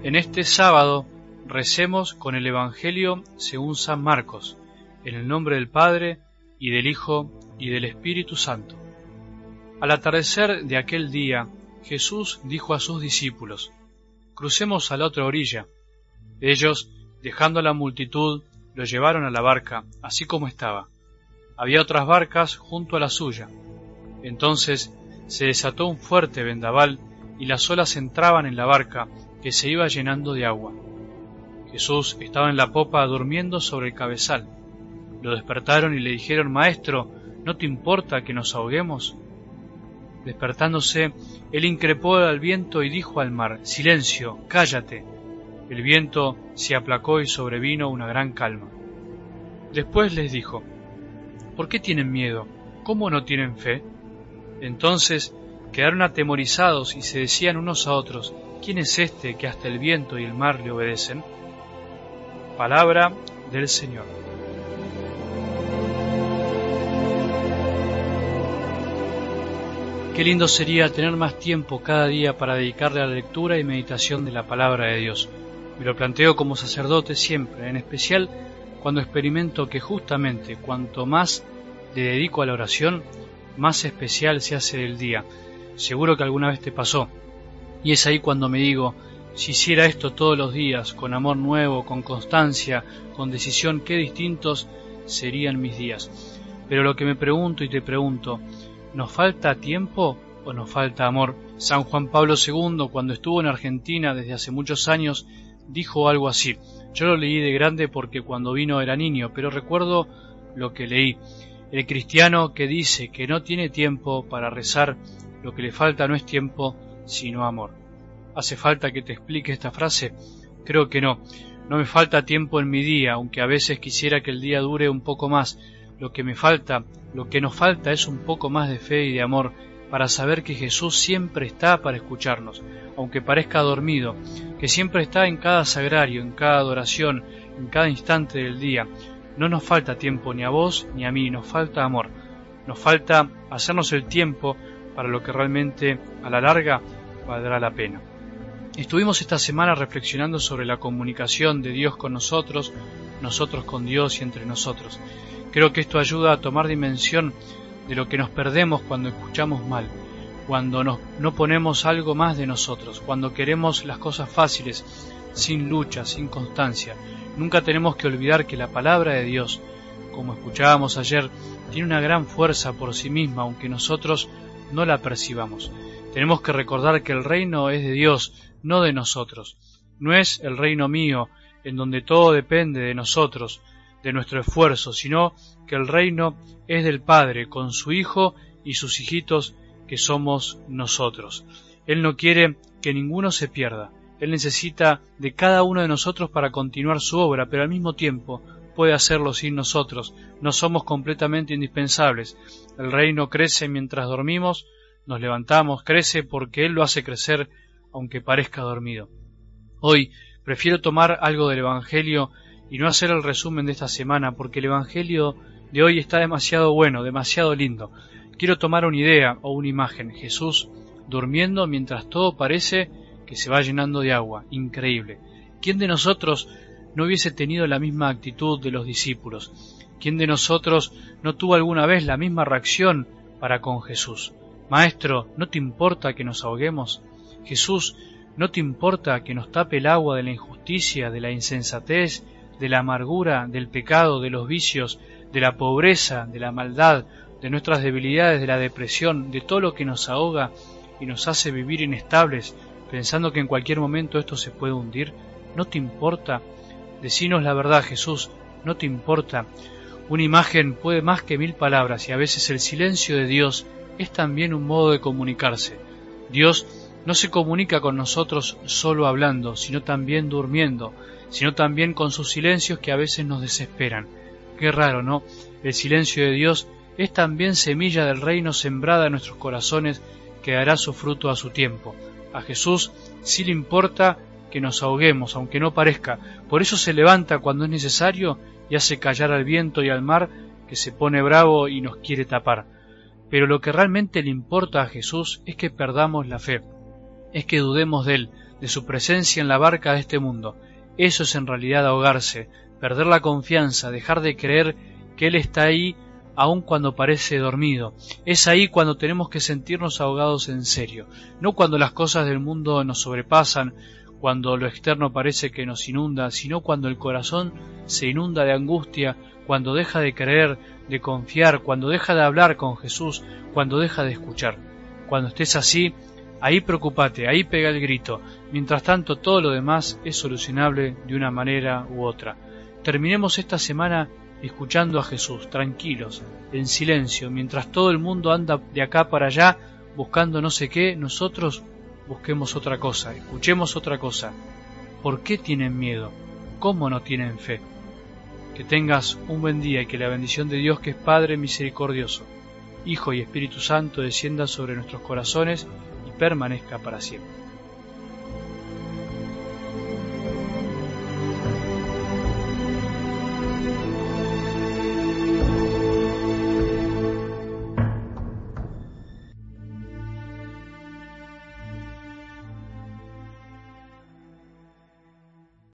En este sábado recemos con el Evangelio según San Marcos, en el nombre del Padre, y del Hijo, y del Espíritu Santo. Al atardecer de aquel día, Jesús dijo a sus discípulos, Crucemos a la otra orilla. Ellos, dejando a la multitud, lo llevaron a la barca, así como estaba. Había otras barcas junto a la suya. Entonces se desató un fuerte vendaval y las olas entraban en la barca, que se iba llenando de agua. Jesús estaba en la popa durmiendo sobre el cabezal. Lo despertaron y le dijeron, Maestro, ¿no te importa que nos ahoguemos? Despertándose, él increpó al viento y dijo al mar, Silencio, cállate. El viento se aplacó y sobrevino una gran calma. Después les dijo, ¿Por qué tienen miedo? ¿Cómo no tienen fe? Entonces quedaron atemorizados y se decían unos a otros, ¿quién es este que hasta el viento y el mar le obedecen? Palabra del Señor. Qué lindo sería tener más tiempo cada día para dedicarle a la lectura y meditación de la palabra de Dios. Me lo planteo como sacerdote siempre, en especial cuando experimento que justamente cuanto más le dedico a la oración, más especial se hace el día. Seguro que alguna vez te pasó. Y es ahí cuando me digo, si hiciera esto todos los días, con amor nuevo, con constancia, con decisión, qué distintos serían mis días. Pero lo que me pregunto y te pregunto, ¿nos falta tiempo o nos falta amor? San Juan Pablo II, cuando estuvo en Argentina desde hace muchos años, dijo algo así. Yo lo leí de grande porque cuando vino era niño, pero recuerdo lo que leí. El cristiano que dice que no tiene tiempo para rezar, lo que le falta no es tiempo, sino amor. ¿Hace falta que te explique esta frase? Creo que no. No me falta tiempo en mi día, aunque a veces quisiera que el día dure un poco más. Lo que me falta, lo que nos falta es un poco más de fe y de amor para saber que Jesús siempre está para escucharnos, aunque parezca dormido, que siempre está en cada sagrario, en cada adoración, en cada instante del día. No nos falta tiempo ni a vos ni a mí, nos falta amor. Nos falta hacernos el tiempo para lo que realmente a la larga valdrá la pena. Estuvimos esta semana reflexionando sobre la comunicación de Dios con nosotros, nosotros con Dios y entre nosotros. Creo que esto ayuda a tomar dimensión de lo que nos perdemos cuando escuchamos mal, cuando no ponemos algo más de nosotros, cuando queremos las cosas fáciles, sin lucha, sin constancia. Nunca tenemos que olvidar que la palabra de Dios, como escuchábamos ayer, tiene una gran fuerza por sí misma, aunque nosotros no la percibamos. Tenemos que recordar que el reino es de Dios, no de nosotros. No es el reino mío, en donde todo depende de nosotros, de nuestro esfuerzo, sino que el reino es del Padre, con su Hijo y sus hijitos que somos nosotros. Él no quiere que ninguno se pierda. Él necesita de cada uno de nosotros para continuar su obra, pero al mismo tiempo puede hacerlo sin nosotros. No somos completamente indispensables. El reino crece mientras dormimos, nos levantamos, crece porque Él lo hace crecer aunque parezca dormido. Hoy prefiero tomar algo del Evangelio y no hacer el resumen de esta semana porque el Evangelio de hoy está demasiado bueno, demasiado lindo. Quiero tomar una idea o una imagen. Jesús durmiendo mientras todo parece que se va llenando de agua. Increíble. ¿Quién de nosotros no hubiese tenido la misma actitud de los discípulos? ¿Quién de nosotros no tuvo alguna vez la misma reacción para con Jesús? Maestro, ¿no te importa que nos ahoguemos? Jesús, ¿no te importa que nos tape el agua de la injusticia, de la insensatez, de la amargura, del pecado, de los vicios, de la pobreza, de la maldad, de nuestras debilidades, de la depresión, de todo lo que nos ahoga y nos hace vivir inestables, pensando que en cualquier momento esto se puede hundir? ¿No te importa? Decinos la verdad, Jesús, ¿no te importa? Una imagen puede más que mil palabras y a veces el silencio de Dios es también un modo de comunicarse. Dios no se comunica con nosotros solo hablando, sino también durmiendo, sino también con sus silencios que a veces nos desesperan. Qué raro, ¿no? El silencio de Dios es también semilla del reino sembrada en nuestros corazones que dará su fruto a su tiempo. A Jesús sí le importa que nos ahoguemos, aunque no parezca. Por eso se levanta cuando es necesario y hace callar al viento y al mar que se pone bravo y nos quiere tapar. Pero lo que realmente le importa a Jesús es que perdamos la fe, es que dudemos de Él, de su presencia en la barca de este mundo. Eso es en realidad ahogarse, perder la confianza, dejar de creer que Él está ahí aun cuando parece dormido. Es ahí cuando tenemos que sentirnos ahogados en serio, no cuando las cosas del mundo nos sobrepasan, cuando lo externo parece que nos inunda, sino cuando el corazón se inunda de angustia, cuando deja de creer, de confiar, cuando deja de hablar con Jesús, cuando deja de escuchar. Cuando estés así, ahí preocupate, ahí pega el grito. Mientras tanto, todo lo demás es solucionable de una manera u otra. Terminemos esta semana escuchando a Jesús, tranquilos, en silencio, mientras todo el mundo anda de acá para allá buscando no sé qué, nosotros busquemos otra cosa, escuchemos otra cosa. ¿Por qué tienen miedo? ¿Cómo no tienen fe? Que tengas un buen día y que la bendición de Dios, que es Padre misericordioso, Hijo y Espíritu Santo, descienda sobre nuestros corazones y permanezca para siempre.